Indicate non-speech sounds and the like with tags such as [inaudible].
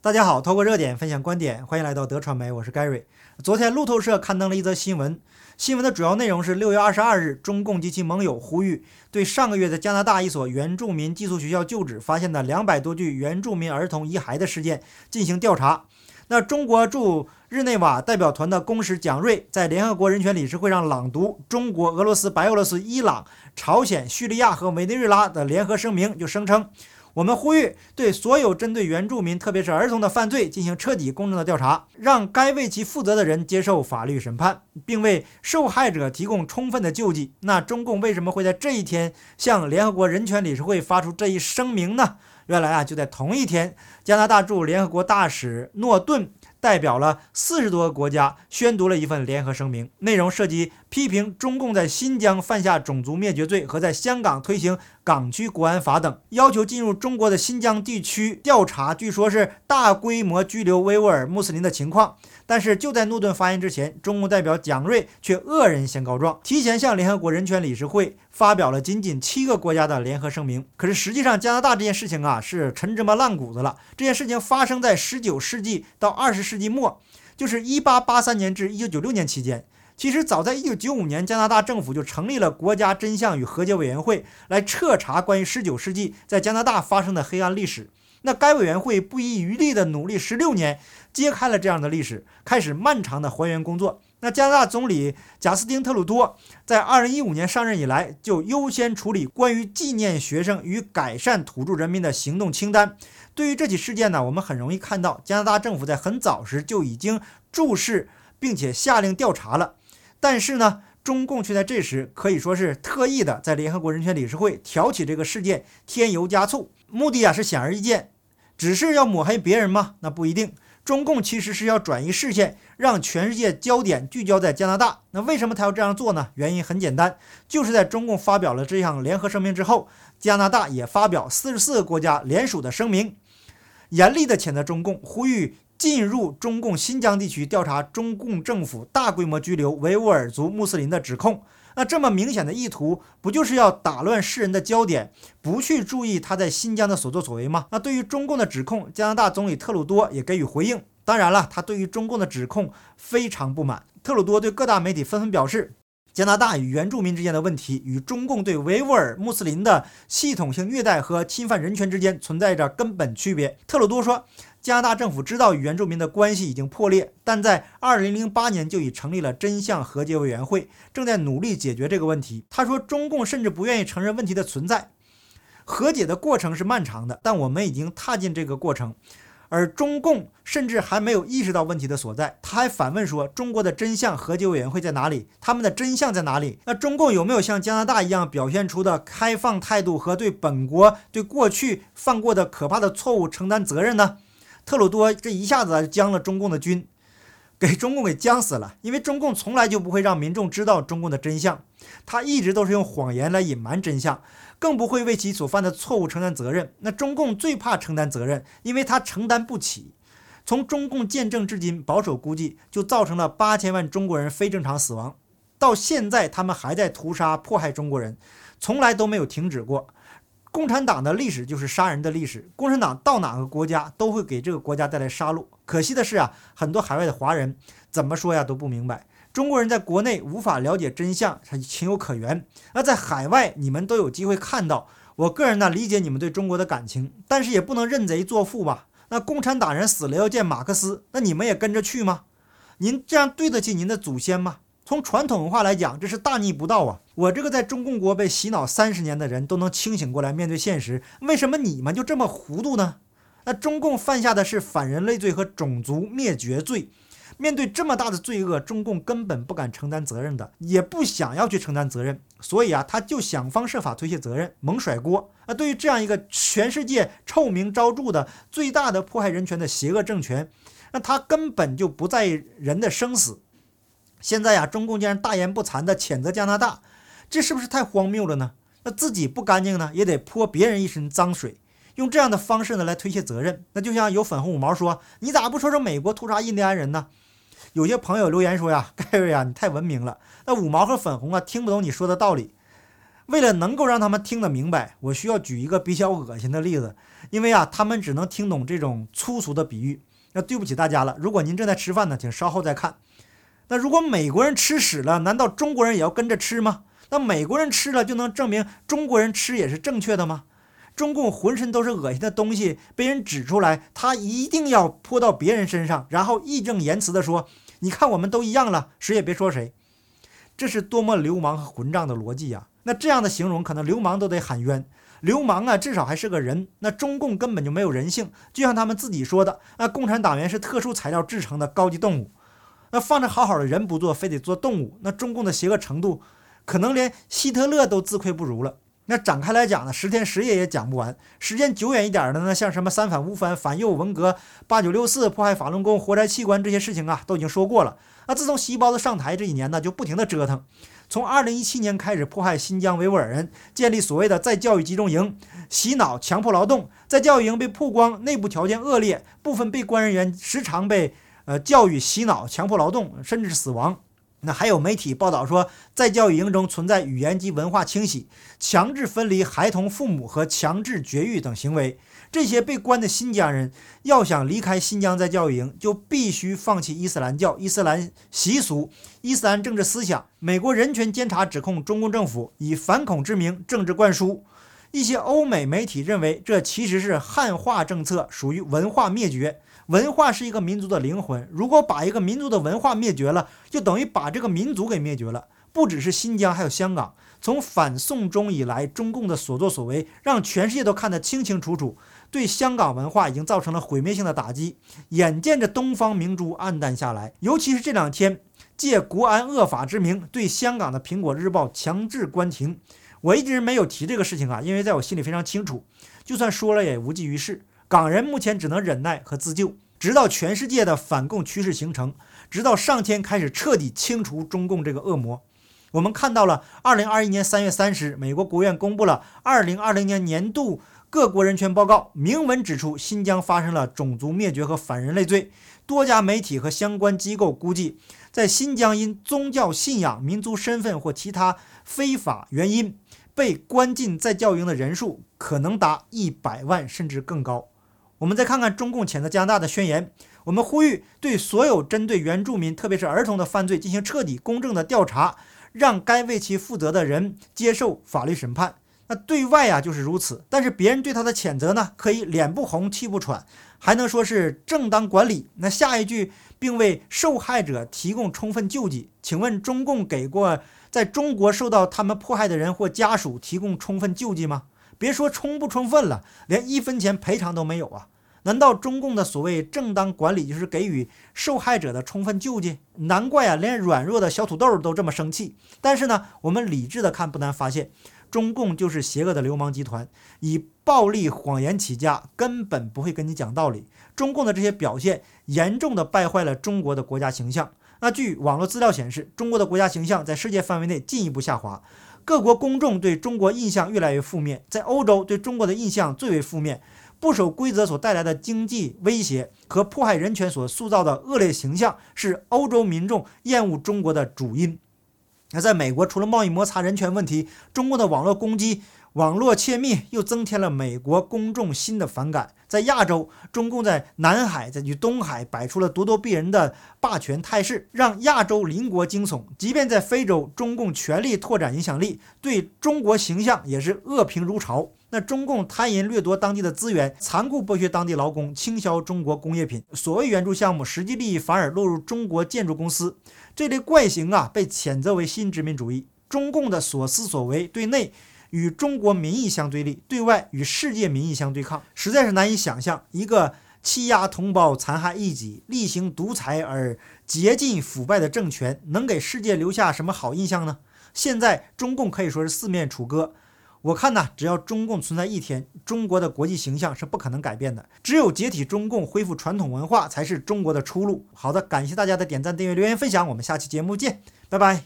大家好，透过热点分享观点，欢迎来到德传媒，我是 Gary。昨天路透社刊登了一则新闻，新闻的主要内容是六月二十二日，中共及其盟友呼吁对上个月在加拿大一所原住民寄宿学校旧址发现的两百多具原住民儿童遗骸的事件进行调查。那中国驻日内瓦代表团的公使蒋锐在联合国人权理事会上朗读中国、俄罗斯、白俄罗斯、伊朗、朝鲜、叙利亚和委内瑞拉的联合声明，就声称。我们呼吁对所有针对原住民，特别是儿童的犯罪进行彻底公正的调查，让该为其负责的人接受法律审判，并为受害者提供充分的救济。那中共为什么会在这一天向联合国人权理事会发出这一声明呢？原来啊，就在同一天，加拿大驻联合国大使诺顿。代表了四十多个国家宣读了一份联合声明，内容涉及批评中共在新疆犯下种族灭绝罪和在香港推行港区国安法等，要求进入中国的新疆地区调查，据说是大规模拘留维吾尔穆斯林的情况。但是就在诺顿发言之前，中共代表蒋锐却恶人先告状，提前向联合国人权理事会发表了仅仅七个国家的联合声明。可是实际上，加拿大这件事情啊是陈芝麻烂谷子了。这件事情发生在十九世纪到二十世纪末，就是一八八三年至一九九六年期间。其实早在一九九五年，加拿大政府就成立了国家真相与和解委员会，来彻查关于十九世纪在加拿大发生的黑暗历史。那该委员会不遗余力的努力十六年，揭开了这样的历史，开始漫长的还原工作。那加拿大总理贾斯汀·特鲁多在二零一五年上任以来，就优先处理关于纪念学生与改善土著人民的行动清单。对于这起事件呢，我们很容易看到加拿大政府在很早时就已经注视并且下令调查了。但是呢，中共却在这时可以说是特意的在联合国人权理事会挑起这个事件，添油加醋。目的啊是显而易见，只是要抹黑别人吗？那不一定。中共其实是要转移视线，让全世界焦点聚焦在加拿大。那为什么他要这样做呢？原因很简单，就是在中共发表了这项联合声明之后，加拿大也发表四十四个国家联署的声明，严厉的谴责中共，呼吁进入中共新疆地区调查中共政府大规模拘留维吾尔族穆斯林的指控。那这么明显的意图，不就是要打乱世人的焦点，不去注意他在新疆的所作所为吗？那对于中共的指控，加拿大总理特鲁多也给予回应。当然了，他对于中共的指控非常不满。特鲁多对各大媒体纷纷表示，加拿大与原住民之间的问题，与中共对维吾尔穆斯林的系统性虐待和侵犯人权之间存在着根本区别。特鲁多说。加拿大政府知道与原住民的关系已经破裂，但在2008年就已成立了真相和解委员会，正在努力解决这个问题。他说，中共甚至不愿意承认问题的存在，和解的过程是漫长的，但我们已经踏进这个过程，而中共甚至还没有意识到问题的所在。他还反问说：“中国的真相和解委员会在哪里？他们的真相在哪里？那中共有没有像加拿大一样表现出的开放态度和对本国对过去犯过的可怕的错误承担责任呢？”特鲁多这一下子将了中共的军，给中共给将死了。因为中共从来就不会让民众知道中共的真相，他一直都是用谎言来隐瞒真相，更不会为其所犯的错误承担责任。那中共最怕承担责任，因为他承担不起。从中共建政至今，保守估计就造成了八千万中国人非正常死亡，到现在他们还在屠杀迫害中国人，从来都没有停止过。共产党的历史就是杀人的历史。共产党到哪个国家都会给这个国家带来杀戮。可惜的是啊，很多海外的华人怎么说呀都不明白。中国人在国内无法了解真相，是情有可原。那在海外，你们都有机会看到。我个人呢，理解你们对中国的感情，但是也不能认贼作父吧？那共产党人死了要见马克思，那你们也跟着去吗？您这样对得起您的祖先吗？从传统文化来讲，这是大逆不道啊！我这个在中共国被洗脑三十年的人都能清醒过来面对现实，为什么你们就这么糊涂呢？那中共犯下的是反人类罪和种族灭绝罪，面对这么大的罪恶，中共根本不敢承担责任的，也不想要去承担责任，所以啊，他就想方设法推卸责任，猛甩锅。那，对于这样一个全世界臭名昭著的最大的迫害人权的邪恶政权，那他根本就不在意人的生死。现在呀，中共竟然大言不惭地谴责加拿大，这是不是太荒谬了呢？那自己不干净呢，也得泼别人一身脏水，用这样的方式呢来推卸责任。那就像有粉红五毛说：“你咋不说说美国屠杀印第安人呢？”有些朋友留言说呀：“ [laughs] 盖瑞呀，你太文明了。”那五毛和粉红啊，听不懂你说的道理。为了能够让他们听得明白，我需要举一个比较恶心的例子，因为啊，他们只能听懂这种粗俗的比喻。那对不起大家了，如果您正在吃饭呢，请稍后再看。那如果美国人吃屎了，难道中国人也要跟着吃吗？那美国人吃了就能证明中国人吃也是正确的吗？中共浑身都是恶心的东西，被人指出来，他一定要泼到别人身上，然后义正言辞地说：“你看，我们都一样了，谁也别说谁。”这是多么流氓和混账的逻辑呀！那这样的形容，可能流氓都得喊冤。流氓啊，至少还是个人。那中共根本就没有人性，就像他们自己说的：“那共产党员是特殊材料制成的高级动物。”那放着好好的人不做，非得做动物。那中共的邪恶程度，可能连希特勒都自愧不如了。那展开来讲呢，十天十夜也讲不完。时间久远一点的呢，像什么三反五反、反右文革、八九六四、迫害法轮功、活摘器官这些事情啊，都已经说过了。那自从细胞子上台这几年呢，就不停的折腾。从二零一七年开始迫害新疆维吾尔人，建立所谓的再教育集中营，洗脑强迫劳动，在教育营被曝光内部条件恶劣，部分被关人员时常被呃教育洗脑、强迫劳动，甚至是死亡。那还有媒体报道说，在教育营中存在语言及文化清洗、强制分离孩童父母和强制绝育等行为。这些被关的新疆人要想离开新疆在教育营，就必须放弃伊斯兰教、伊斯兰习俗、伊斯兰政治思想。美国人权监察指控中共政府以反恐之名政治灌输。一些欧美媒体认为，这其实是汉化政策，属于文化灭绝。文化是一个民族的灵魂，如果把一个民族的文化灭绝了，就等于把这个民族给灭绝了。不只是新疆，还有香港。从反送中以来，中共的所作所为让全世界都看得清清楚楚，对香港文化已经造成了毁灭性的打击。眼见着东方明珠暗淡下来，尤其是这两天，借国安恶法之名对香港的《苹果日报》强制关停。我一直没有提这个事情啊，因为在我心里非常清楚，就算说了也无济于事。港人目前只能忍耐和自救，直到全世界的反共趋势形成，直到上天开始彻底清除中共这个恶魔。我们看到了，二零二一年三月三十，美国国务院公布了二零二零年年度各国人权报告，明文指出新疆发生了种族灭绝和反人类罪。多家媒体和相关机构估计，在新疆因宗教信仰、民族身份或其他非法原因被关进在教营的人数可能达一百万甚至更高。我们再看看中共谴责加拿大的宣言，我们呼吁对所有针对原住民，特别是儿童的犯罪进行彻底、公正的调查，让该为其负责的人接受法律审判。那对外啊就是如此，但是别人对他的谴责呢，可以脸不红气不喘，还能说是正当管理。那下一句，并为受害者提供充分救济。请问中共给过在中国受到他们迫害的人或家属提供充分救济吗？别说充不充分了，连一分钱赔偿都没有啊！难道中共的所谓正当管理就是给予受害者的充分救济？难怪啊，连软弱的小土豆都这么生气。但是呢，我们理智的看，不难发现，中共就是邪恶的流氓集团，以暴力谎言起家，根本不会跟你讲道理。中共的这些表现，严重的败坏了中国的国家形象。那据网络资料显示，中国的国家形象在世界范围内进一步下滑。各国公众对中国印象越来越负面，在欧洲对中国的印象最为负面。不守规则所带来的经济威胁和迫害人权所塑造的恶劣形象，是欧洲民众厌恶中国的主因。那在美国，除了贸易摩擦、人权问题，中国的网络攻击。网络窃密又增添了美国公众新的反感。在亚洲，中共在南海在与东海摆出了咄咄逼人的霸权态势，让亚洲邻国惊悚。即便在非洲，中共全力拓展影响力，对中国形象也是恶评如潮。那中共贪淫掠夺当地的资源，残酷剥削当地劳工，倾销中国工业品。所谓援助项目，实际利益反而落入中国建筑公司。这类怪行啊，被谴责为新殖民主义。中共的所思所为，对内。与中国民意相对立，对外与世界民意相对抗，实在是难以想象一个欺压同胞、残害异己、厉行独裁而竭尽腐败的政权，能给世界留下什么好印象呢？现在中共可以说是四面楚歌。我看呢，只要中共存在一天，中国的国际形象是不可能改变的。只有解体中共，恢复传统文化，才是中国的出路。好的，感谢大家的点赞、订阅、留言、分享，我们下期节目见，拜拜。